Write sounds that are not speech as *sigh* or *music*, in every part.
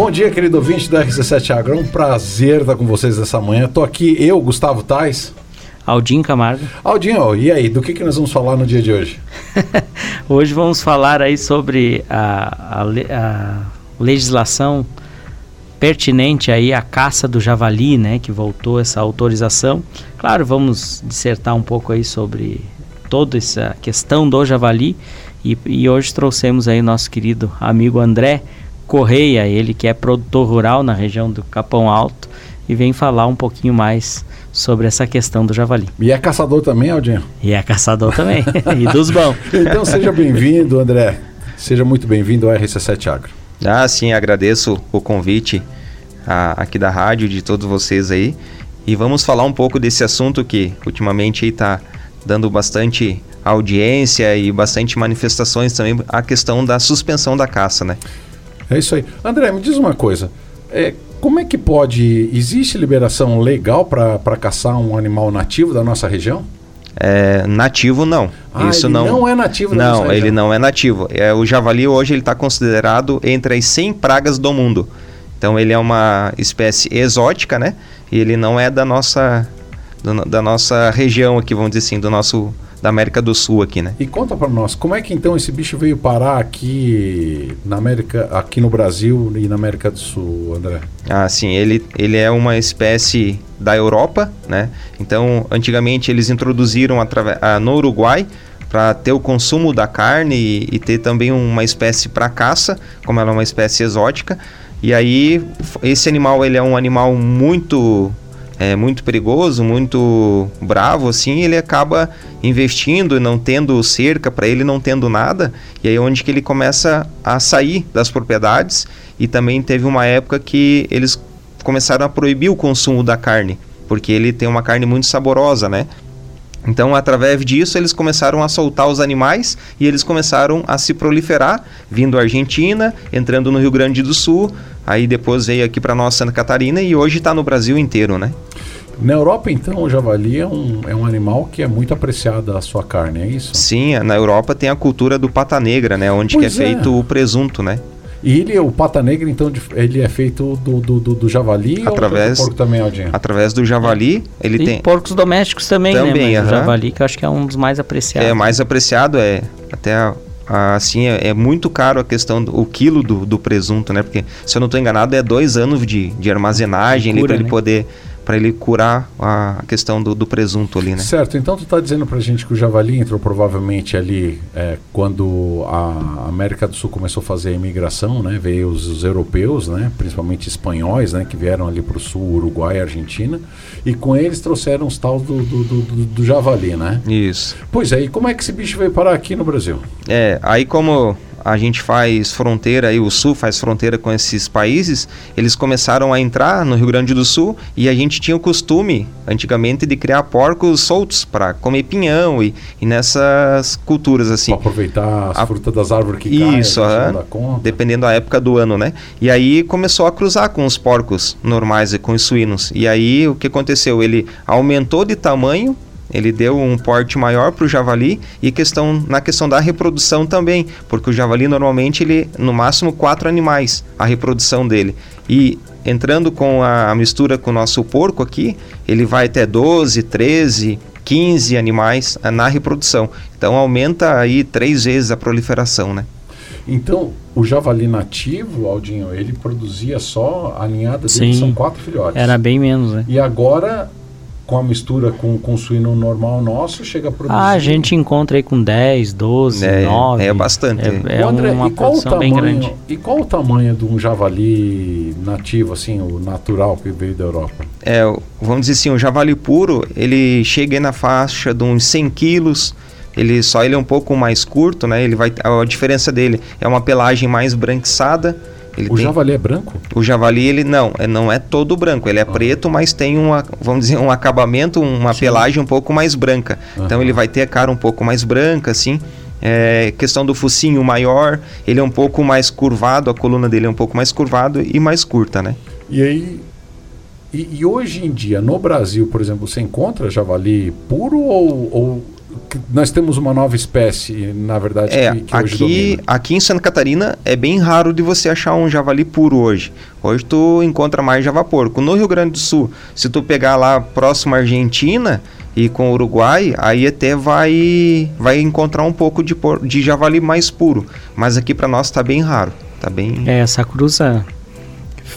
Bom dia, querido ouvinte da RC7 Agro. É um prazer estar com vocês nessa manhã. Estou aqui, eu, Gustavo Tais. Aldinho Camargo. Aldinho, e aí, do que, que nós vamos falar no dia de hoje? *laughs* hoje vamos falar aí sobre a, a, a legislação pertinente aí à caça do javali, né, que voltou essa autorização. Claro, vamos dissertar um pouco aí sobre toda essa questão do javali e, e hoje trouxemos aí nosso querido amigo André Correia, ele que é produtor rural na região do Capão Alto e vem falar um pouquinho mais sobre essa questão do javali. E é caçador também, Aldinho? E é caçador também, *laughs* e dos bons. Então seja bem-vindo, André. Seja muito bem-vindo ao RC7 Agro. Ah, sim, agradeço o convite a, aqui da rádio, de todos vocês aí. E vamos falar um pouco desse assunto que ultimamente está dando bastante audiência e bastante manifestações também, a questão da suspensão da caça, né? É isso aí. André, me diz uma coisa. É, como é que pode. Existe liberação legal para caçar um animal nativo da nossa região? É, nativo não. Ah, Isso ele não, não é nativo. Não, ele não é nativo. É, o javali hoje ele está considerado entre as 100 pragas do mundo. Então ele é uma espécie exótica, né? E ele não é da nossa do, da nossa região aqui, vamos dizer assim, do nosso da América do Sul aqui, né? E conta para nós, como é que então esse bicho veio parar aqui na América, aqui no Brasil e na América do Sul, André? Ah, sim, ele, ele é uma espécie da Europa, né? Então, antigamente eles introduziram ah, no Uruguai para ter o consumo da carne e, e ter também uma espécie para caça, como ela é uma espécie exótica. E aí esse animal ele é um animal muito é muito perigoso, muito bravo, assim, ele acaba investindo e não tendo cerca para ele, não tendo nada, e aí é onde que ele começa a sair das propriedades e também teve uma época que eles começaram a proibir o consumo da carne, porque ele tem uma carne muito saborosa, né? Então, através disso, eles começaram a soltar os animais e eles começaram a se proliferar, vindo à Argentina, entrando no Rio Grande do Sul, aí depois veio aqui para nossa Santa Catarina e hoje está no Brasil inteiro, né? Na Europa, então, o javali é um, é um animal que é muito apreciado a sua carne, é isso? Sim, na Europa tem a cultura do pata negra, né? Onde que é, é feito o presunto, né? E ele, o pata negra, então, ele é feito do, do, do, do javali através, ou do porco também, Aldinho? Através do javali, ele e tem... porcos domésticos também, também né? Mas uh -huh. o javali, que eu acho que é um dos mais apreciados. É, mais apreciado, é. Até assim, é, é, muito caro a questão do o quilo do, do, presunto, né? Porque, se eu não estou enganado, é dois anos de, de armazenagem para ele né? poder para ele curar a questão do, do, presunto ali, né? Certo, então tu está dizendo para a gente que o javali entrou provavelmente ali é, quando a América do Sul começou a fazer a imigração, né? Veio os, os europeus, né? Principalmente espanhóis, né? Que vieram ali para o sul, Uruguai Argentina, e com eles trouxeram os tal do, do, do, do, javali, né? Isso. Pois é, e como é que esse bicho veio parar aqui no Brasil? É, aí como a gente faz fronteira, e o Sul faz fronteira com esses países, eles começaram a entrar no Rio Grande do Sul e a gente tinha o costume, antigamente, de criar porcos soltos para comer pinhão e, e, nessas culturas assim. Pra aproveitar as a... frutas das árvores que Isso, caem, uh, dependendo da época do ano, né? E aí começou a cruzar com os porcos normais e com os suínos. E aí o que aconteceu? Ele aumentou de tamanho ele deu um porte maior para o javali e questão na questão da reprodução também, porque o javali normalmente ele no máximo quatro animais a reprodução dele e entrando com a mistura com o nosso porco aqui, ele vai até 12, 13, 15 animais eh, na reprodução. Então aumenta aí três vezes a proliferação, né? Então, o javali nativo, Aldinho, ele produzia só a ninhada dele, Sim, são quatro filhotes. Era bem menos, né? E agora com a mistura com, com o suíno normal nosso, chega a produzir... Ah, a gente encontra aí com 10, 12, é, 9. É bastante. É, é André, uma produção tamanho, bem grande. E qual o tamanho de um javali nativo, assim, o natural que veio da Europa? É, vamos dizer assim, o javali puro, ele chega na faixa de uns 100 quilos, ele só ele é um pouco mais curto, né? Ele vai a diferença dele é uma pelagem mais branquiçada ele o tem... javali é branco? O javali, ele não, é, não é todo branco. Ele é ah. preto, mas tem uma, vamos dizer, um acabamento, uma Sim. pelagem um pouco mais branca. Então ele vai ter a cara um pouco mais branca, assim. É, questão do focinho maior, ele é um pouco mais curvado, a coluna dele é um pouco mais curvado e mais curta, né? E aí, e, e hoje em dia, no Brasil, por exemplo, você encontra javali puro ou, ou nós temos uma nova espécie, na verdade, é, que, que aqui, aqui em Santa Catarina é bem raro de você achar um javali puro hoje. Hoje tu encontra mais javaporco. No Rio Grande do Sul, se tu pegar lá próximo à Argentina e com o Uruguai, aí até vai vai encontrar um pouco de, de javali mais puro. Mas aqui para nós está bem raro. Tá bem... É, essa cruza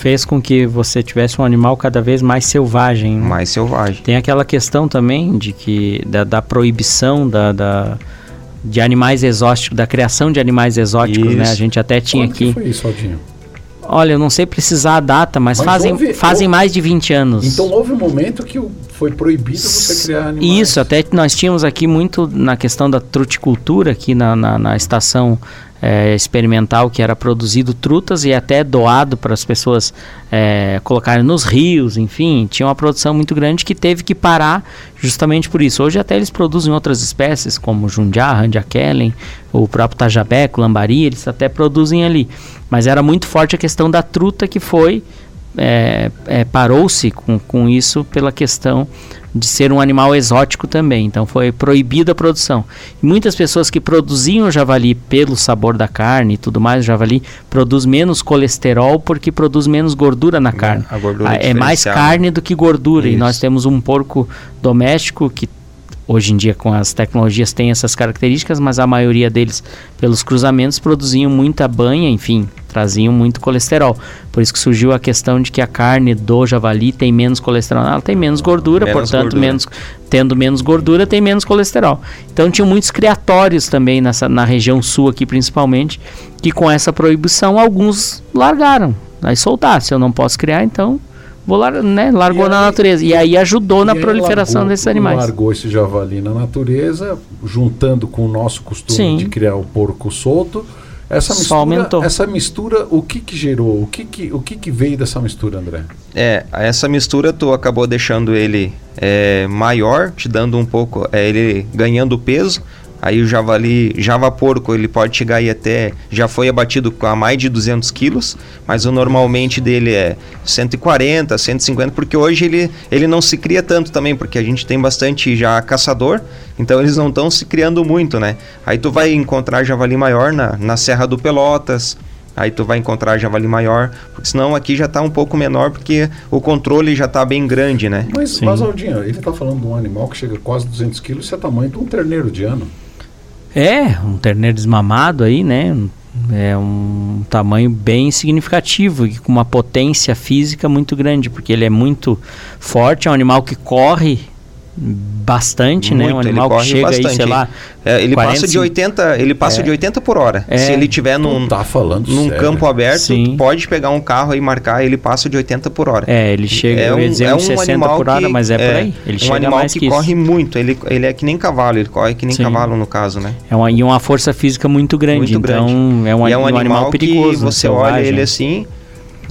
fez com que você tivesse um animal cada vez mais selvagem. Né? Mais selvagem. Tem aquela questão também de que da, da proibição da, da, de animais exóticos, da criação de animais exóticos, isso. né? A gente até tinha Quando aqui. Que foi isso, Aldinho? Olha, eu não sei precisar a data, mas, mas fazem, houve, fazem houve, mais de 20 anos. Então houve um momento que foi proibido você criar animais. Isso, até nós tínhamos aqui muito na questão da truticultura aqui na, na, na estação é, experimental que era produzido trutas e até doado para as pessoas é, colocarem nos rios, enfim, tinha uma produção muito grande que teve que parar justamente por isso. Hoje até eles produzem outras espécies, como jundiá, randiakellen, o próprio tajabeco, lambari, eles até produzem ali. Mas era muito forte a questão da truta que foi é, é, parou-se com, com isso pela questão de ser um animal exótico também. Então foi proibida a produção. E muitas pessoas que produziam javali pelo sabor da carne e tudo mais, o javali produz menos colesterol porque produz menos gordura na carne. A ah, é mais carne do que gordura. Isso. E nós temos um porco doméstico que hoje em dia com as tecnologias tem essas características, mas a maioria deles pelos cruzamentos produziam muita banha, enfim, traziam muito colesterol. Por isso que surgiu a questão de que a carne do javali tem menos colesterol. Ela tem menos gordura, menos portanto, gordura. menos tendo menos gordura, tem menos colesterol. Então tinha muitos criatórios também nessa, na região sul aqui principalmente, que com essa proibição alguns largaram. Aí soltar, se eu não posso criar, então vou lar né, largou aí, na natureza. E aí ajudou e na aí proliferação largou, desses animais. Largou esse javali na natureza, juntando com o nosso costume Sim. de criar o porco solto essa mistura, Só aumentou. Essa mistura, o que que gerou? O que que, o que que veio dessa mistura, André? É, essa mistura tu acabou deixando ele é, maior, te dando um pouco, é, ele ganhando peso, Aí o javali, java porco, ele pode chegar aí até, já foi abatido com a mais de 200 quilos, mas o normalmente dele é 140, 150, porque hoje ele, ele não se cria tanto também, porque a gente tem bastante já caçador, então eles não estão se criando muito, né? Aí tu vai encontrar javali maior na, na Serra do Pelotas, aí tu vai encontrar javali maior, porque senão aqui já está um pouco menor, porque o controle já está bem grande, né? Mas, mas Aldinho, ele está falando de um animal que chega a quase 200 quilos, isso é tamanho de um terneiro de ano. É, um terneiro desmamado aí, né? É um tamanho bem significativo e com uma potência física muito grande, porque ele é muito forte, é um animal que corre bastante, Muito, né? Um animal que chega bastante, aí, sei lá. É, ele 40, passa de 80, ele passa é, de 80 por hora. É, Se ele tiver num, tá falando num campo aberto, Sim. pode pegar um carro e marcar, ele passa de 80 por hora. É, ele chega, é um, eu dizer, é um 60 por hora, que, mas é, por é aí. Ele um chega animal mais que, que corre muito, ele, ele é que nem cavalo, ele corre que nem Sim. cavalo no caso, né? É uma, e uma força física muito grande, muito então grande. é um, é um, animal, animal perigoso. Que você olha ele assim,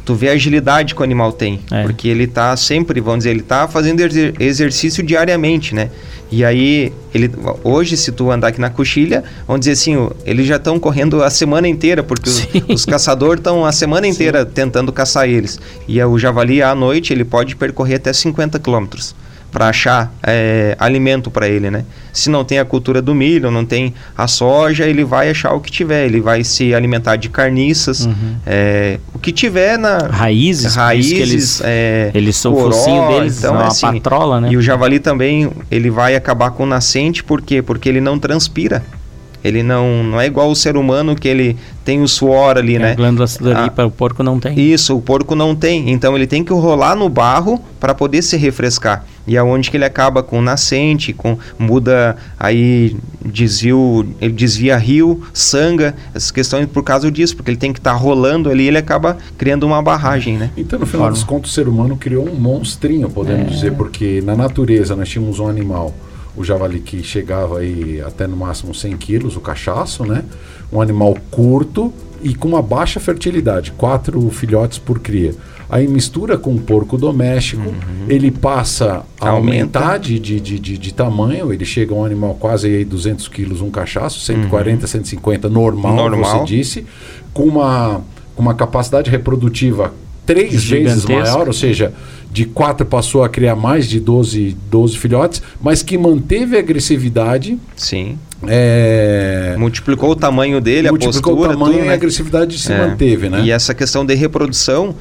tu vê a agilidade que o animal tem. É. Porque ele está sempre, vamos dizer, ele está fazendo exercício diariamente, né? E aí, ele, hoje, se tu andar aqui na coxilha, vamos dizer assim, eles já estão correndo a semana inteira, porque os, os, caçadores estão a semana inteira Sim. tentando caçar eles. E o javali, à noite, ele pode percorrer até 50 quilômetros para achar é, alimento para ele, né? Se não tem a cultura do milho, não tem a soja, ele vai achar o que tiver. Ele vai se alimentar de carniças, uhum. é, o que tiver na raízes, raízes, eles, é, eles são o focinho deles, então é assim, patrola, né? E o javali também ele vai acabar com nascente, por quê? Porque ele não transpira. Ele não, não é igual o ser humano que ele tem o suor ali, é, né? A glândula sudorípara, o porco não tem. Isso, o porco não tem. Então ele tem que rolar no barro para poder se refrescar. E é onde que ele acaba com nascente, com muda aí desvio, ele desvia rio, sanga, essas questões por causa disso, porque ele tem que estar tá rolando ali, ele acaba criando uma barragem, né? Então no final dos contos o ser humano criou um monstrinho, podemos é. dizer, porque na natureza nós tínhamos um animal o javali que chegava aí até no máximo 100 quilos, o cachaço, né? Um animal curto e com uma baixa fertilidade, quatro filhotes por cria. Aí mistura com o porco doméstico, uhum. ele passa a Aumenta. aumentar de, de, de, de, de tamanho, ele chega a um animal quase aí 200 quilos, um cachaço, 140, uhum. 150, normal, normal, você disse, com uma, com uma capacidade reprodutiva três vezes maior, ou seja, de 4 passou a criar mais de 12, 12 filhotes, mas que manteve a agressividade. Sim. É... Multiplicou o tamanho dele, Multiplicou a postura, o tamanho tudo, e né? a agressividade se É. manteve, né? E essa questão de reprodução,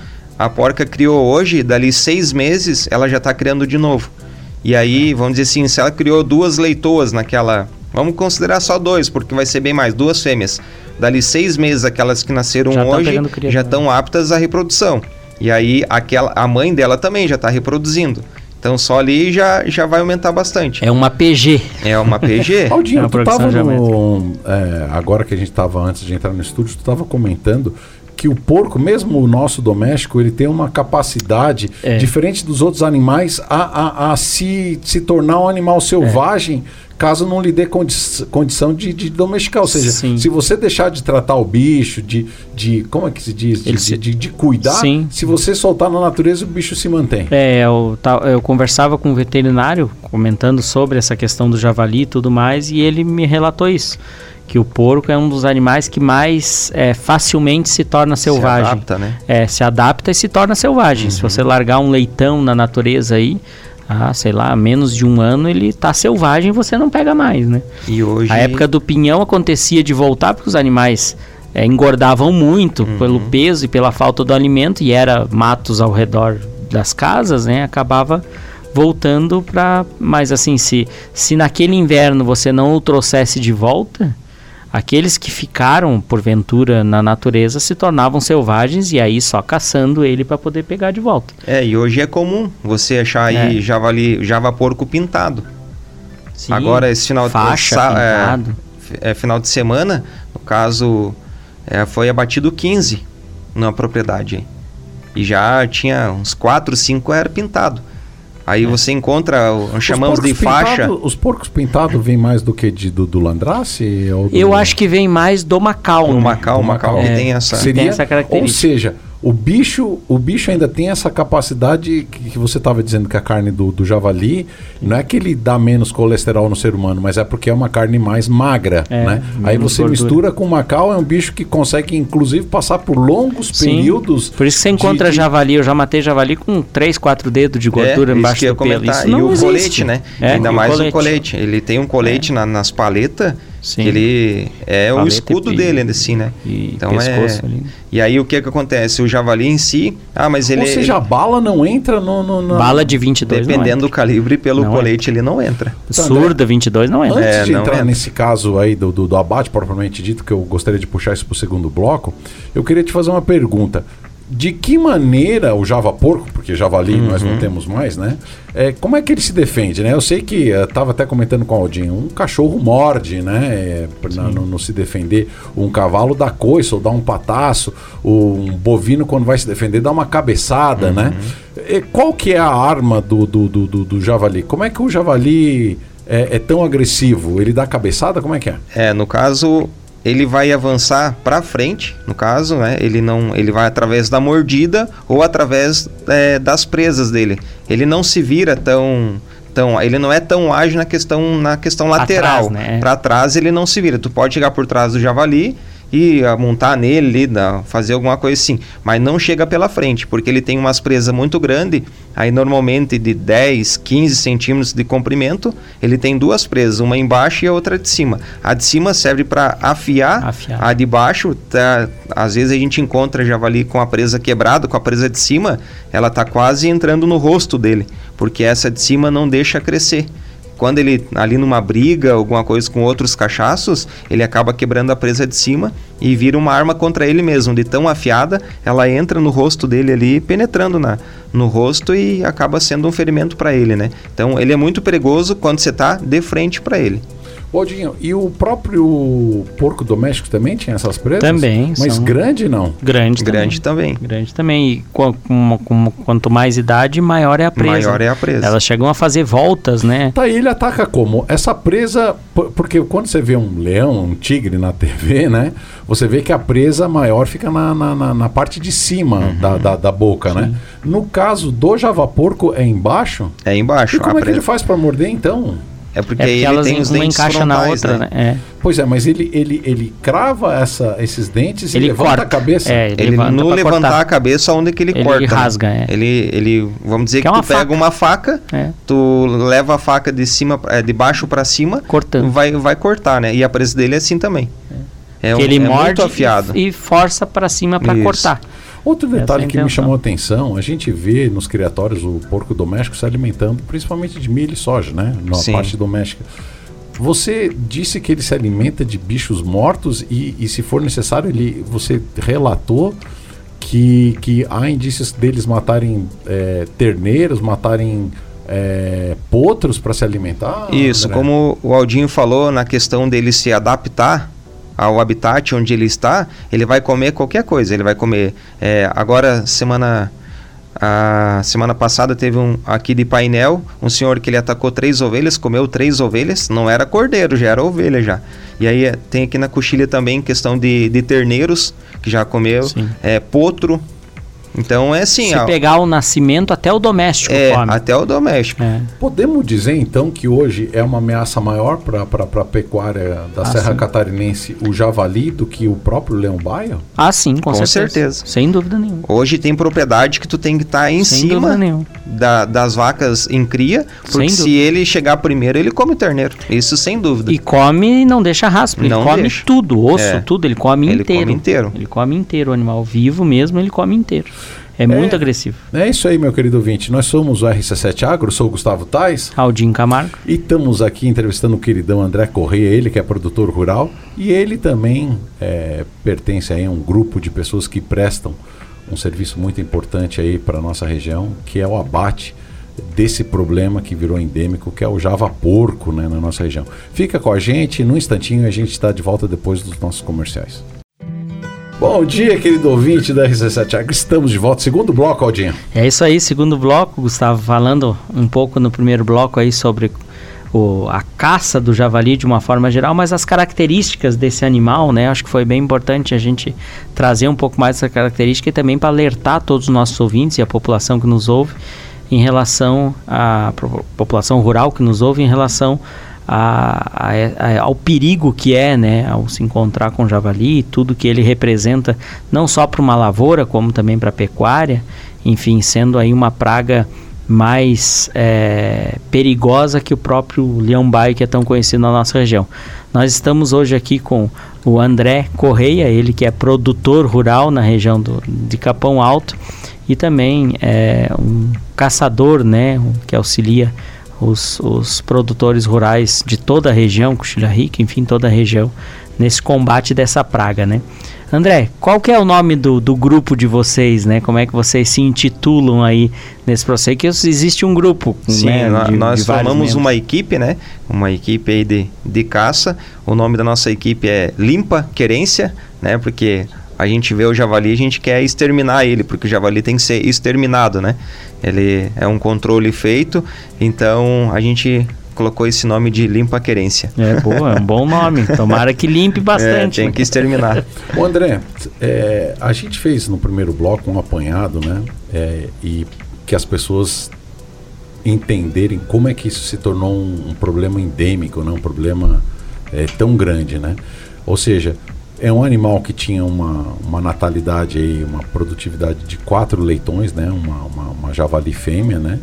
a porca criou hoje, dali seis meses, ela já está criando de novo. E aí, vamos dizer assim, se ela criou duas leitoas naquela. Vamos considerar só dois, porque vai ser bem mais, duas fêmeas. Dali seis meses, aquelas que nasceram Já tá hoje já estão aptas à reprodução. E aí, aquela, a mãe dela também já está reproduzindo. Então, só ali já, já vai aumentar bastante. É uma PG. É uma PG. Aldinho, *laughs* É uma tu tava no, é, agora que a gente estava antes de entrar no estúdio, tu estava comentando que o porco, mesmo o nosso doméstico, ele tem uma capacidade É. diferente dos outros animais a, a, a se, se tornar um animal selvagem caso não lhe dê condi condição de, de domesticar. Ou seja, Sim. se você deixar de tratar o bicho, de, de como é que se diz? De, se- de- de cuidar, Sim. se você soltar na natureza, o bicho se mantém. É, eu, eu conversava com um veterinário comentando sobre essa questão do javali e tudo mais, e ele me relatou isso. Que o porco é um dos animais que mais é, facilmente se torna selvagem. Se adapta, né? É, se adapta e se torna selvagem. Se você largar um leitão na natureza aí, ah, sei lá, menos de um ano ele tá selvagem e você não pega mais, né? E hoje. A época do pinhão acontecia de voltar porque os animais é, engordavam muito pelo peso e pela falta do alimento e era matos ao redor das casas, né? Acabava voltando para, mas assim, se se naquele inverno você não o trouxesse de volta, aqueles que ficaram porventura na natureza se tornavam selvagens e aí só caçando ele para poder pegar de volta. É, e hoje é comum você achar aí É. javali, java porco pintado. Sim, Agora, esse final de faixa, sa- pintado. é, é, final de semana, no caso, é, foi abatido 15 na propriedade. E já tinha uns 4, 5 era pintado. Aí você encontra, chamamos de faixa. pintado- os porcos pintados vêm mais do que de, do, do Landrace? Ou do- Eu acho que vem mais do Macau. O né? Macau, o Macau que É. tem essa. seria, Tem essa característica. Ou seja, o bicho, o bicho ainda tem essa capacidade que, que você estava dizendo que a carne do, do javali não é que ele dá menos colesterol no ser humano, mas é porque é uma carne mais magra, É, né? Aí você gordura. mistura com o macau, é um bicho que consegue inclusive passar por longos Sim. períodos. Por isso que você encontra de- javali. Eu já matei javali com 3, 4 dedos de gordura é, embaixo do pelo. Isso e não o existe. colete, né? É, Ainda e mais o colete. Ele tem um colete na- nas paletas, Sim. que ele é o escudo e- dele, assim, né? E Então pescoço é. ali. E aí o que que acontece? O javali em si, ah, mas ele Ou seja, a bala não entra no. no- na- Bala de 22 dependendo do calibre pelo Não colete ele não entra. Então, Surda 22 não entra. Antes É, de não entrar entra. nesse caso aí do, do, do abate propriamente dito, que eu gostaria de puxar isso para o segundo bloco, eu queria te fazer uma pergunta. De que maneira o Java Porco, porque javali nós Uhum. não temos mais, né? É, como é que ele se defende, né? Eu sei que estava até comentando com o Aldinho, um cachorro morde, né? É, na- no, no se defender, um cavalo dá coice ou dá um pataço, um bovino quando vai se defender dá uma cabeçada, né? Uhum. É, qual que é a arma do, do, do, do- do javali? Como é que o javali é, é tão agressivo? Ele dá cabeçada? Como é que é? É, no caso, ele vai avançar para frente, no caso, né? Ele não, ele vai através da mordida ou através é, das presas dele. Ele não se vira tão tão, ele não é tão ágil na questão na questão lateral. Né? Para trás ele não se vira. Tu pode chegar por trás do javali e montar nele, fazer alguma coisa assim, mas não chega pela frente, porque ele tem umas presas muito grandes, aí normalmente de 10, 15 centímetros de comprimento, ele tem duas presas, uma embaixo e a outra de cima. A de cima serve para afiar, Afiar. a de baixo, tá, às vezes a gente encontra javali com a presa quebrada, com a presa de cima, ela tá quase entrando no rosto dele, porque essa de cima não deixa crescer quando ele ali numa briga, alguma coisa com outros cachaços, ele acaba quebrando a presa de cima e vira uma arma contra ele mesmo, de tão afiada, ela entra no rosto dele ali, penetrando na, no rosto e acaba sendo um ferimento para ele, né? Então ele é muito perigoso quando você tá de frente para ele. Baldinho, e o próprio porco doméstico também tinha essas presas? Também, Mas são- grande não. Grande, Grande também. também. Grande também. E com, com- com- quanto mais idade, maior é a presa. Maior é a presa. Elas chegam a fazer voltas, né? Tá, e ele ataca como? Essa presa, por- porque quando você vê um leão, um tigre na *laughs* TV, né? Você vê que a presa maior fica na, na, na- na parte de cima Uhum. da, da, da boca, né? No caso do javaporco é embaixo? É embaixo. E como a é que ele presa. faz para morder então? É porque, É porque ele elas tem os uma dentes encaixa na outra, né? É. Pois é, mas ele, ele, ele crava essa, esses dentes Ele e levanta corta. a cabeça. É, ele, Ele, levanta no levantar cortar. a cabeça, onde que ele, Ele corta? né? rasga, é. Ele, ele, vamos dizer Que que, é uma tu pega faca. uma faca, É. tu leva a faca de cima, é, de baixo para cima, Cortando. vai, vai cortar, né? E a presa dele é assim também. É, que um- ele é morde muito afiado. E, e força pra cima pra Isso. cortar. Outro detalhe é que me chamou a atenção, a gente vê nos criatórios o porco doméstico se alimentando principalmente de milho e soja, né? Na Sim. parte doméstica. Você disse que ele se alimenta de bichos mortos e, e se for necessário, ele, você relatou que, que há indícios deles matarem é, terneiros, matarem é, potros para se alimentar? Isso, André? como o Aldinho falou na questão dele se adaptar ao habitat onde ele está, ele vai comer qualquer coisa. Ele vai comer. é, agora, semana. A semana passada teve um aqui de painel, um senhor que ele atacou três ovelhas, comeu três ovelhas, não era cordeiro, já era ovelha já. E aí é, tem aqui na coxilha também questão de, de terneiros, que já comeu, é, potro. Então é assim, Se ó, pegar o nascimento, até o doméstico é, come. até o doméstico. É. Podemos dizer então que hoje é uma ameaça maior para a pecuária da Ah, Serra sim. Catarinense o javali do que o próprio leão-baio? Ah, sim, com, Com certeza. certeza. Sem dúvida nenhuma. Hoje tem propriedade que tu tem que estar em Sem cima da- das vacas em cria, porque Sem se ele chegar primeiro, ele come terneiro. Isso sem dúvida. E come e não deixa rastro. Ele Não come deixa. tudo, osso, É. tudo. Ele come Ele inteiro. come inteiro. Ele come inteiro. O animal vivo mesmo, ele come inteiro. É, muito agressivo. É isso aí, meu querido ouvinte. Nós somos o RC7 Agro, sou o Gustavo Tais Aldinho Camargo. e estamos aqui entrevistando o queridão André Correia, ele que é produtor rural e ele também é, pertence aí a um grupo de pessoas que prestam um serviço muito importante aí para nossa região, que é o abate desse problema que virou endêmico, que é o java porco né, na nossa região. Fica com a gente, num instantinho a gente está de volta depois dos nossos comerciais. Bom dia, querido ouvinte da RC7 Agro. Estamos de volta. Segundo bloco, Aldinho. É isso aí, segundo bloco, Gustavo, falando um pouco no primeiro bloco aí sobre o, a caça do javali de uma forma geral, mas as características desse animal, né? Acho que foi bem importante a gente trazer um pouco mais essa característica e também para alertar todos os nossos ouvintes e a população que nos ouve em relação à população rural que nos ouve em relação a, a- a- ao perigo que é, né, ao se encontrar com o javali, e tudo que ele representa, não só para uma lavoura, como também para a pecuária, enfim, sendo aí uma praga mais é, perigosa que o próprio leão-baio que é tão conhecido na nossa região. Nós estamos hoje aqui com o André Correia, ele que é produtor rural na região do, de Capão Alto e também é um caçador, né, que auxilia os, os produtores rurais de toda a região, Coxilha Rica, enfim, toda a região, nesse combate dessa praga, né? André, qual que é o nome do, do grupo de vocês, né? Como é que vocês se intitulam aí nesse processo? Que existe um grupo, Sim, né? nó- de- nós de formamos uma equipe, né? Uma equipe aí de, de caça. O nome da nossa equipe é Limpa Querência, né? Porque a gente vê o javali, a gente quer exterminar ele, porque o javali tem que ser exterminado, né? Ele é um controle feito, então a gente colocou esse nome de Limpa Querência. É boa, é um bom nome. Tomara que limpe É, bastante. tem né? que exterminar. *laughs* Ô André, é, a gente fez no primeiro bloco um apanhado, né? É, e que as pessoas entenderem como é que isso se tornou um, um problema endêmico, né? um problema é, tão grande, né? Ou seja, é um animal que tinha uma, uma natalidade aí, uma produtividade de quatro leitões, né? Uma, uma, uma javali fêmea, né?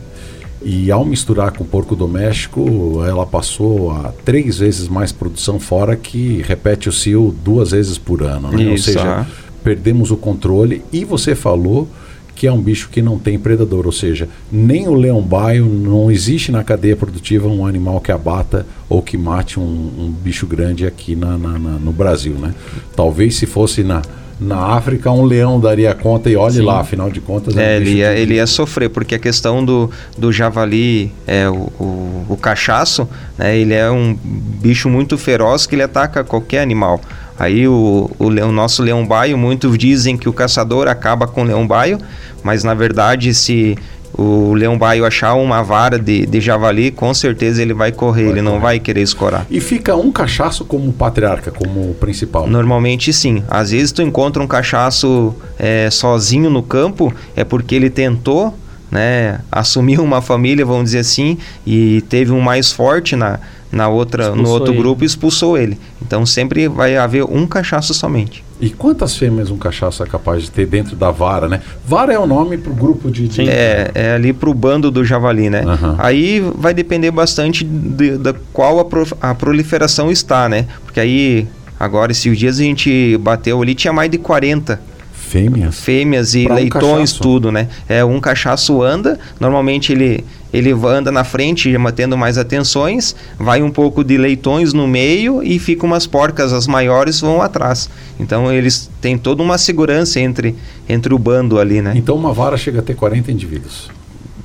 E ao misturar com porco doméstico, ela passou a três vezes mais produção, fora que repete o cio duas vezes por ano. Né? Ou Isso, seja, aham. perdemos o controle. E você falou que é um bicho que não tem predador, ou seja, nem o leão-baio, não existe na cadeia produtiva um animal que abata ou que mate um, um bicho grande aqui na, na- na- no Brasil. Né? Talvez se fosse na, na África, um leão daria conta e olhe Sim. lá, afinal de contas. um É, ele, ia, ele ia sofrer, porque a questão do, do javali, é, o, o, o cachaço, né, ele é um bicho muito feroz que ele ataca qualquer animal. Aí o, o, leão- nosso leão-baio, muitos dizem que o caçador acaba com o leão-baio, mas na verdade se o leão-baio achar uma vara de, de javali, com certeza ele vai correr, Vai ele não correr. vai querer escorar. E fica um cachaço como patriarca, como principal. Normalmente sim. Às vezes tu encontra um cachaço é, sozinho no campo, é porque ele tentou, né, assumir uma família, vamos dizer assim, e teve um mais forte na, na outra, Expulsou no outro ele. grupo expulsou ele. Então sempre vai haver um cachaço somente. E quantas fêmeas um cachaço é capaz de ter dentro da vara, né? Vara é o nome pro grupo de... de-. É, é ali pro bando do javali, né? Aham. Aí vai depender bastante de- da qual a, pro- a proliferação está, né? Porque aí, agora, esses dias a gente bateu ali, tinha mais de 40 Fêmeas? fêmeas e Pra um leitões, cachaço. tudo, né? É, um cachaço anda, normalmente ele, ele anda na frente, mantendo mais atenções, vai um pouco de leitões no meio e fica umas porcas, as maiores vão atrás. Então eles têm toda uma segurança entre, entre o bando ali, né? Então uma vara chega a ter 40 indivíduos.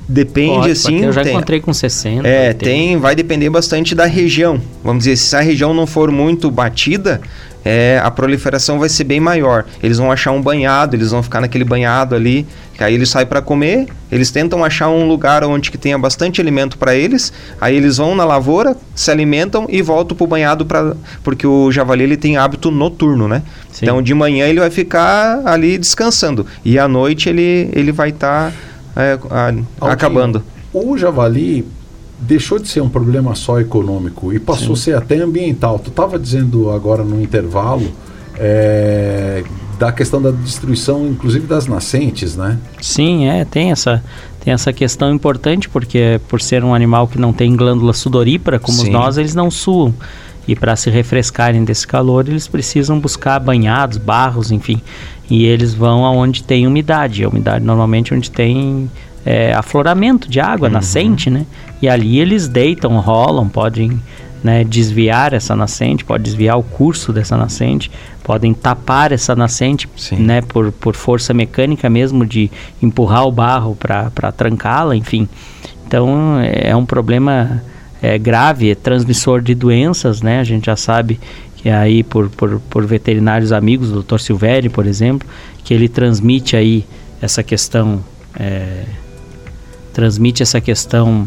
Depende, Pode, assim... eu já tem- encontrei com 60. É, 80. tem, vai depender bastante da região. Vamos dizer, se a região não for muito batida, é, a proliferação vai ser bem maior. Eles vão achar um banhado, eles vão ficar naquele banhado ali, que aí eles saem para comer, eles tentam achar um lugar onde que tenha bastante alimento para eles, aí eles vão na lavoura, se alimentam e voltam pro banhado para porque o javali ele tem hábito noturno, né? Sim. Então de manhã ele vai ficar ali descansando e à noite ele ele vai estar Aldinho, acabando. O javali deixou de ser um problema só econômico e passou a ser até ambiental. Tu estava dizendo agora no intervalo é, da questão da destruição, inclusive das nascentes, né? Sim, é, tem essa, tem essa questão importante, porque por ser um animal que não tem glândula sudorípara, como Sim. nós, eles não suam. E para se refrescarem desse calor, eles precisam buscar banhados, barros, enfim. E eles vão aonde tem umidade. A umidade normalmente onde tem é, afloramento de água, nascente, né? E ali eles deitam, rolam, podem né, desviar essa nascente, pode desviar o curso dessa nascente, podem tapar essa nascente, Sim. né, por, por força mecânica mesmo de empurrar o barro para trancá-la, enfim. Então é um problema é, grave, é transmissor de doenças, né? A gente já sabe que aí por, por, por veterinários amigos, o Dr. Silvério, por exemplo, que ele transmite aí essa questão, é, transmite essa questão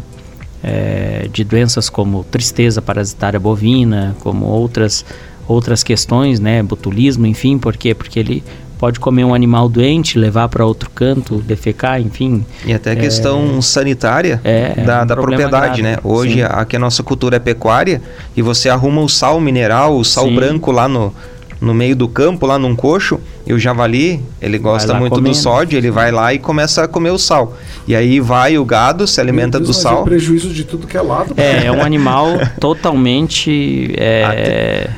é, de doenças como tristeza parasitária bovina, como outras outras questões, né, botulismo, enfim, por quê? Porque ele pode comer um animal doente, levar para outro canto, defecar, enfim. E até a questão sanitária É, é da, um da propriedade, grave. né? Hoje Sim. aqui a nossa cultura é pecuária e você arruma o sal mineral, o sal Sim. branco lá no, no meio do campo, lá num coxo, e o javali, ele gosta muito comendo. do sódio, ele vai lá e começa a comer o sal. E aí vai o gado, se alimenta Deus, do mas É sal. prejuízo de tudo que é lado. É, é um animal *laughs* totalmente é,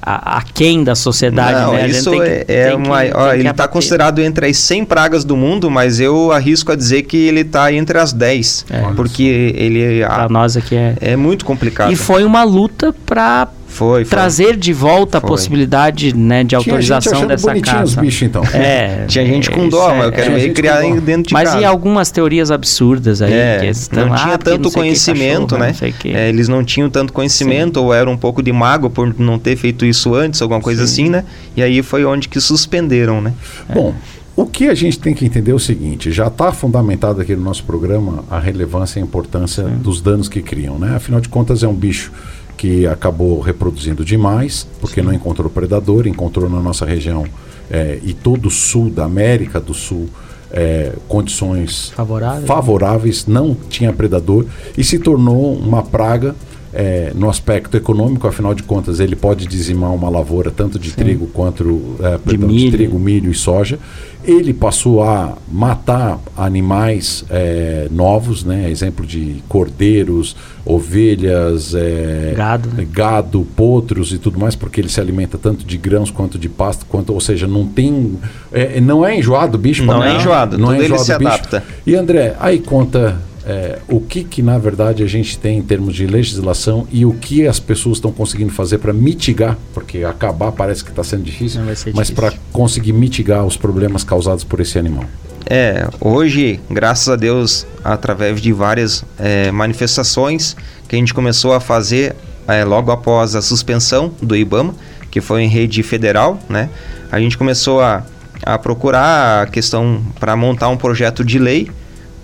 a- aquém da sociedade, Não, né? A isso tem que- é, é que- uma. ó, ele está considerado entre as 100 pragas do mundo, mas eu arrisco a dizer que ele está entre as 10. É. porque ele Pra ah, nós aqui é. é muito complicado. E foi uma luta para foi, foi. trazer de volta a Foi. possibilidade né, de Tinha gente autorização achando dessa bonitinho os bichos, então. É, Tinha gente com dó, é- mas eu quero Tinha ver criar dentro de Mas casa. e algumas teorias absurdas aí É, que estão, não ah, tinha porque tanto não conhecimento, cachorro, né? Não que. É, eles não tinham tanto conhecimento ou eram um pouco de mago por não ter feito isso antes, alguma coisa assim, né? E aí foi onde que suspenderam, né? Bom, o que a gente tem que entender é o seguinte: já está fundamentado aqui no nosso programa a relevância e a importância dos danos que criam, né? Afinal de contas, é um bicho que acabou reproduzindo demais, porque não encontrou predador, encontrou na nossa região eh, e todo o sul da América do Sul eh, condições Favorável. favoráveis, não tinha predador e se tornou uma praga eh, no aspecto econômico, afinal de contas ele pode dizimar uma lavoura tanto de trigo quanto eh, perdão, de milho. trigo, milho e soja. Ele passou a matar animais eh, novos, né? exemplo de cordeiros, ovelhas, eh, Gado, né? gado, potros e tudo mais, porque ele se alimenta tanto de grãos quanto de pasto, quanto, ou seja, não tem, eh, não é enjoado o bicho. Não pra é comer. enjoado, tudo ele enjoado se o bicho. adapta. E André, aí conta é, o que que na verdade a gente tem em termos de legislação e o que as pessoas estão conseguindo fazer para mitigar, porque acabar parece que está sendo difícil, ser mas para difícil. conseguir mitigar os problemas causados por esse animal. É, hoje, graças a Deus, através de várias é, manifestações que a gente começou a fazer é, logo após a suspensão do IBAMA, que foi em rede federal, né? A gente começou a, a procurar a questão para montar um projeto de lei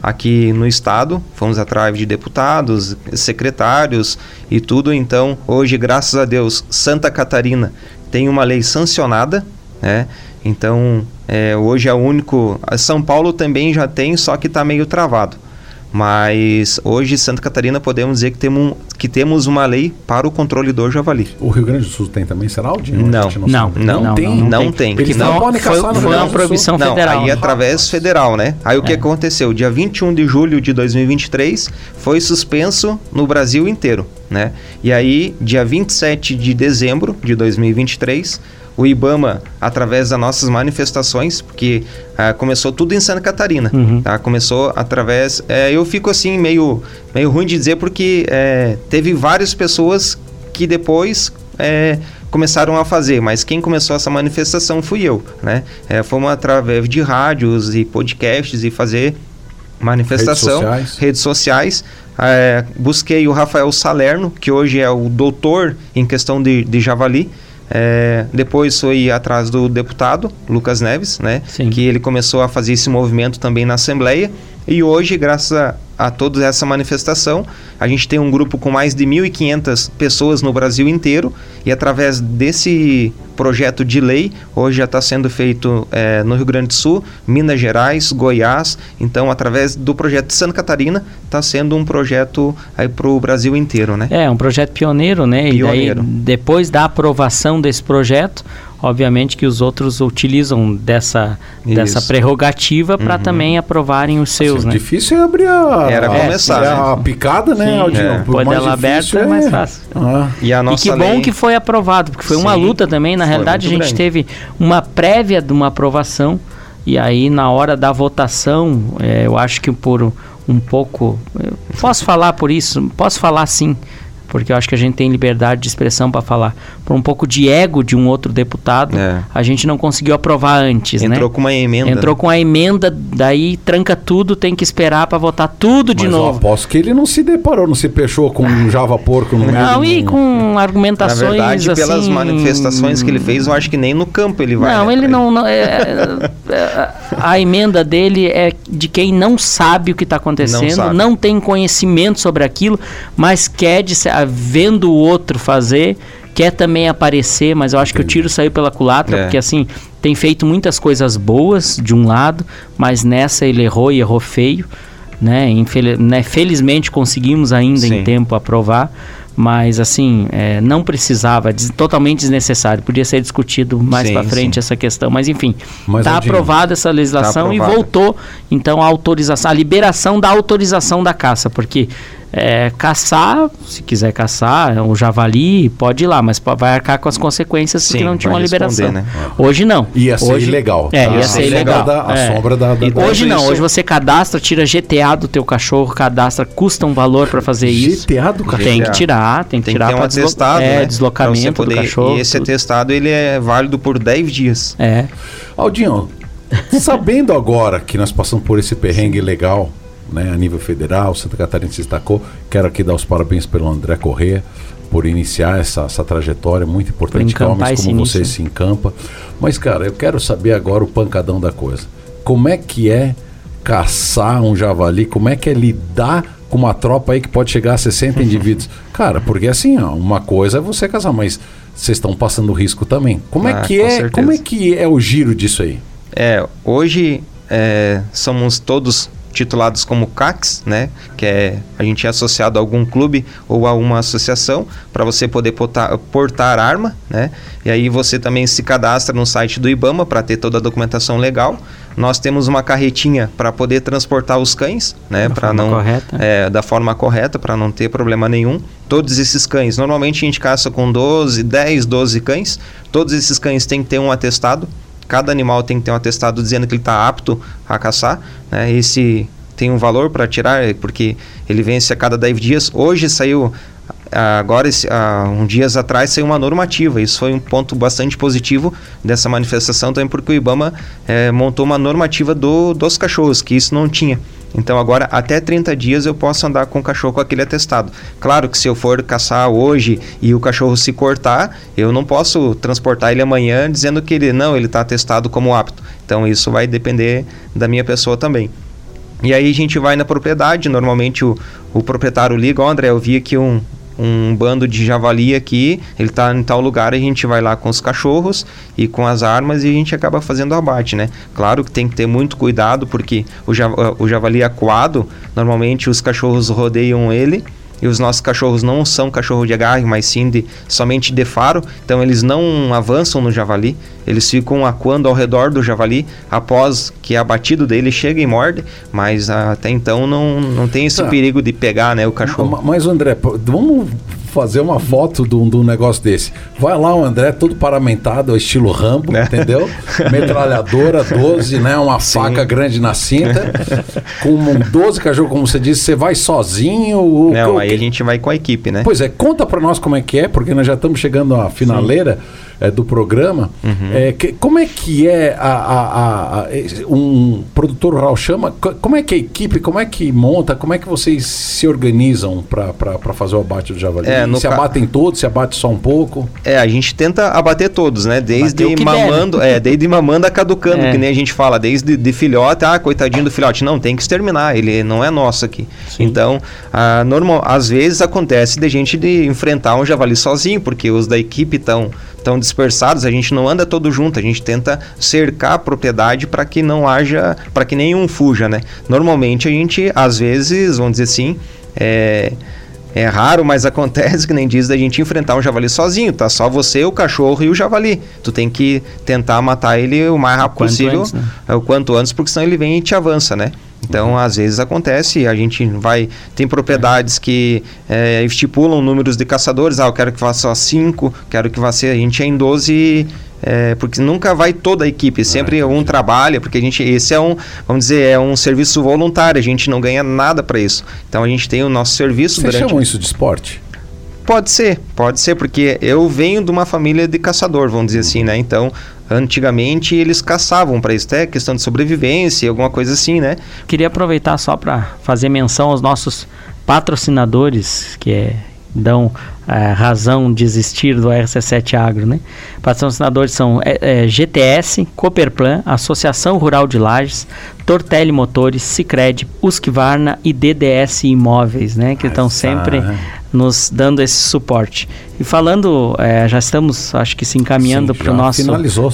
aqui no estado. Fomos atrás de deputados, secretários e tudo. Então, hoje, graças a Deus, Santa Catarina tem uma lei sancionada, né? Então, é, hoje é o único. São Paulo também já tem, só que está meio travado. Mas hoje, Santa Catarina, podemos dizer que temos, que temos uma lei para o controle do javali. O Rio Grande do Sul tem também, será, Aldinho? Não, não, não, não, tem. Não, não tem. Eles não, podem foi, caçar no foi Rio uma Grande do Sul. proibição Não, federal. aí é através federal, né? Aí o que É. aconteceu? Dia 21 de julho de 2023 foi suspenso no Brasil inteiro, né? E aí, dia 27 de dezembro de 2023, o IBAMA, através das nossas manifestações, porque ah, começou tudo em Santa Catarina, Uhum. tá? Começou através... é, eu fico assim meio, meio ruim de dizer porque é, teve várias pessoas que depois... é, começaram a fazer, mas quem começou essa manifestação fui eu, né? É, fomos através de rádios e podcasts e fazer manifestação, Redes sociais. redes sociais. É, busquei o Rafael Salerno, que hoje é o doutor em questão de, de javali. É, depois foi atrás do deputado Lucas Neves, né? Sim. Que ele começou a fazer esse movimento também na Assembleia. E hoje, graças a, a toda essa manifestação, a gente tem um grupo com mais de 1.500 pessoas no Brasil inteiro. E através desse projeto de lei, hoje já está sendo feito é, no Rio Grande do Sul, Minas Gerais, Goiás. Então, através do projeto de Santa Catarina, está sendo um projeto aí para o Brasil inteiro, né? É, um projeto pioneiro, né? Pioneiro. E daí, depois da aprovação desse projeto, obviamente que os outros utilizam dessa, dessa prerrogativa para Uhum. também aprovarem os seus, Assim, né? Difícil é abrir a, Era a- começar, a, né? picada, né, Sim, Aldinho? é. Pode ela aberta é mais fácil. Ah. E a E nossa que bom lei... que foi aprovado, porque foi uma Sim, luta também. Na foi realidade, a gente grande. teve uma prévia de uma aprovação, e aí na hora da votação, é, eu acho que por um- pouco. posso falar por isso? Posso falar sim, porque eu acho que a gente tem liberdade de expressão para falar. Por um pouco de ego de um outro deputado, É. a gente não conseguiu aprovar antes, né? Entrou com uma emenda. Entrou com a emenda, daí tranca tudo, tem que esperar para votar tudo de Mas eu novo. aposto que ele não se deparou, não se fechou com um Java porco no meio Não, e com Na argumentações verdade, pelas assim, manifestações que ele fez, eu acho que nem no campo ele vai. Não, né, ele não. não- é- é- a emenda dele é de quem não sabe o que está acontecendo, Não não, tem conhecimento sobre aquilo, mas quer, de, se- vendo o outro fazer, quer também aparecer, mas eu acho que o tiro saiu pela culatra, É. porque assim, tem feito muitas coisas boas de um lado, mas nessa ele errou e errou feio. Né? Infel- né? Felizmente conseguimos ainda em Sim. tempo aprovar, mas assim, é, não precisava, des- totalmente desnecessário, podia ser discutido mais para frente sim. essa questão, mas enfim, está aprovada essa legislação tá e aprovada. voltou então a autorização, a liberação da autorização da caça, porque é, caçar, se quiser caçar, o javali pode ir lá, mas vai arcar com as consequências porque Sim, não tinha uma liberação. né? Hoje não. Ia ser hoje, ilegal. É, tá? ia ser ilegal. da- a É. sombra da, da, E da- Hoje não, isso- hoje você cadastra, tira GTA do teu cachorro, cadastra, custa um valor para fazer isso. GTA do cachorro. Tem que tirar, tem que Tem tirar ter um deslo- atestado, é, né? Deslocamento poder- do cachorro. E esse tudo. atestado, ele é válido por 10 dias. É. Aldinho, *laughs* sabendo agora que nós passamos por esse perrengue legal, né, a nível federal, Santa Catarina se destacou, quero aqui dar os parabéns pelo André Corrêa por iniciar essa, essa trajetória muito importante que homens como você se encampa. Mas, cara, eu quero saber agora o pancadão da coisa. Como é que é caçar um javali? Como é que é lidar com uma tropa aí que pode chegar a 60 *laughs* indivíduos? Cara, porque assim, ó, uma coisa é você casar, mas vocês estão passando risco também. Como é Ah, que com é? certeza. Como é que é o giro disso aí? É, hoje é, somos todos titulados como CACs, né? Que é a gente é associado a algum clube ou a uma associação para você poder portar, portar arma, né? E aí você também se cadastra no site do IBAMA para ter toda a documentação legal. Nós temos uma carretinha para poder transportar os cães, né? Para não correta. é, da forma correta para não ter problema nenhum. Todos esses cães, normalmente a gente caça com 12, 10, 12 cães. Todos esses cães têm que ter um atestado. Cada animal tem que ter um atestado dizendo que ele está apto a caçar. Né? Esse tem um valor para tirar, é porque ele vence a cada 10 dias. Hoje saiu, agora, esse, ah, um dias atrás, saiu uma normativa. Isso foi um ponto bastante positivo dessa manifestação, também porque o IBAMA eh, montou uma normativa do, dos cachorros, que isso não tinha. Então agora até 30 dias eu posso andar com o cachorro com aquele atestado. Claro que se eu for caçar hoje e o cachorro se cortar, eu não posso transportar ele amanhã dizendo que ele não, ele está atestado como apto. Então isso vai depender da minha pessoa também. E aí a gente vai na propriedade, normalmente o, o proprietário liga, ó André, eu vi aqui um, um bando de javali aqui, ele está em tal lugar, a gente vai lá com os cachorros e com as armas e a gente acaba fazendo abate, né? Claro que tem que ter muito cuidado porque o, o javali acuado, normalmente os cachorros rodeiam ele e os nossos cachorros não são cachorro de agarre, mas sim de, somente de faro, então eles não avançam no javali, eles ficam acuando ao redor do javali, após que é abatido dele, chega e morde, mas até então não, não tem esse tá. perigo de pegar né, o cachorro. Mas André, vamos fazer uma foto de um, negócio desse. Vai lá o André, todo paramentado, estilo Rambo, é. entendeu? Metralhadora, *laughs* 12, né? Uma Sim. faca grande na cinta. *laughs* com 12 cachorros, como você disse, você vai sozinho? Ou, Não, aí a gente vai com a equipe, né? Pois é, conta pra nós como é que é, porque nós já estamos chegando à finaleira. Sim é, do programa. Uhum. É, que, como é que é a, a, a, um produtor rural chama? Como é que a equipe, como é que monta, como é que vocês se organizam para fazer o abate do javali? É, se ca... abatem todos, se abate só um pouco? É, a gente tenta abater todos, né? Desde mamando, é, desde mamando a caducando, é. que nem a gente fala, desde de filhote, ah, coitadinho do filhote. Não, tem que exterminar, ele não é nosso aqui. Sim. Então, a, normal, às vezes acontece de gente de enfrentar um javali sozinho, porque os da equipe estão estão dispersados, a gente não anda todo junto, a gente tenta cercar a propriedade para que não haja, para que nenhum fuja, né? Normalmente a gente, às vezes, vamos dizer assim, é, é raro, mas acontece que nem diz da gente enfrentar um javali sozinho, tá? Só você, o cachorro e o javali. Tu tem que tentar matar ele o mais rápido possível, antes, né? o quanto antes, porque senão ele vem e te avança, né? Então, uhum. às vezes acontece, a gente vai. Tem propriedades que é, estipulam números de caçadores, ah, eu quero que vá só 5, quero que vá ser. A gente é em 12. É, porque nunca vai toda a equipe, sempre ah, um trabalha, porque a gente, esse é um, vamos dizer, é um serviço voluntário, a gente não ganha nada para isso. Então a gente tem o nosso serviço Vocês durante... chamam isso de esporte? Pode ser, pode ser, porque eu venho de uma família de caçador, vamos dizer assim, né? Então, antigamente eles caçavam para isso, até questão de sobrevivência, alguma coisa assim, né? Queria aproveitar só para fazer menção aos nossos patrocinadores, que é, dão é, razão de existir do RC7 Agro, né? Patrocinadores são é, é, GTS, Cooperplan, Associação Rural de Lages, Tortelli Motores, Sicredi, Husqvarna e DDS Imóveis, né? Que estão sempre nos dando esse suporte. E falando, é, já estamos, acho que se encaminhando para o nosso,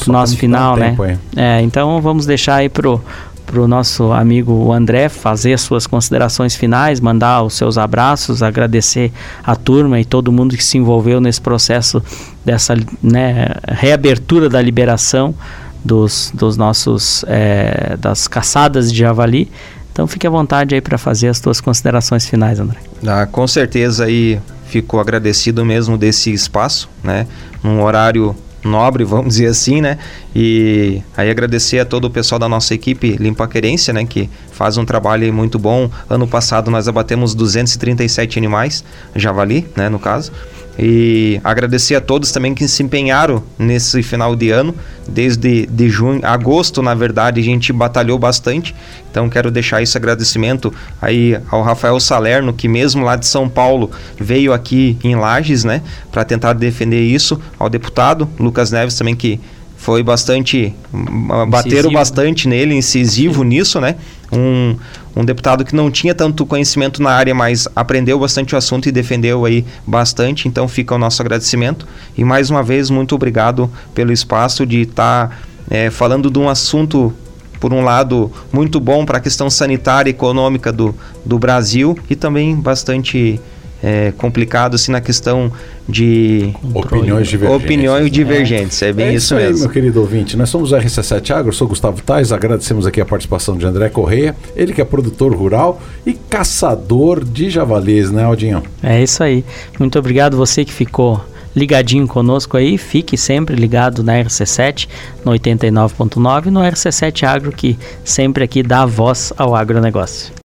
nosso final, né? É, então vamos deixar aí pro para o nosso amigo André fazer as suas considerações finais, mandar os seus abraços, agradecer a turma e todo mundo que se envolveu nesse processo dessa né, reabertura da liberação dos, dos nossos é, das caçadas de javali. Então fique à vontade aí para fazer as suas considerações finais, André. Ah, com certeza aí fico agradecido mesmo desse espaço, né? Num horário nobre, vamos dizer assim, né? E aí agradecer a todo o pessoal da nossa equipe Limpaquerência, né? Que faz um trabalho muito bom. Ano passado nós abatemos 237 animais, javali, né? No caso. E agradecer a todos também que se empenharam nesse final de ano, desde de junho, agosto, na verdade, a gente batalhou bastante. Então quero deixar esse agradecimento aí ao Rafael Salerno, que mesmo lá de São Paulo veio aqui em Lages, né, para tentar defender isso, ao deputado Lucas Neves também que foi bastante bateram bastante nele, incisivo nisso, né? Um, um deputado que não tinha tanto conhecimento na área, mas aprendeu bastante o assunto e defendeu aí bastante. Então fica o nosso agradecimento. E mais uma vez, muito obrigado pelo espaço de estar tá, é, falando de um assunto por um lado, muito bom para a questão sanitária e econômica do, do Brasil e também bastante é, complicado assim na questão de opiniões divergentes. Opiniões divergentes, é, é bem é isso, isso aí, mesmo. meu querido ouvinte. Nós somos o RC7 Agro, sou Gustavo Tais, agradecemos aqui a participação de André Correia, ele que é produtor rural e caçador de javalis, né, Aldinho? É isso aí. Muito obrigado você que ficou ligadinho conosco aí, fique sempre ligado na RC7 no 89.9 no RC7 Agro que sempre aqui dá voz ao agronegócio.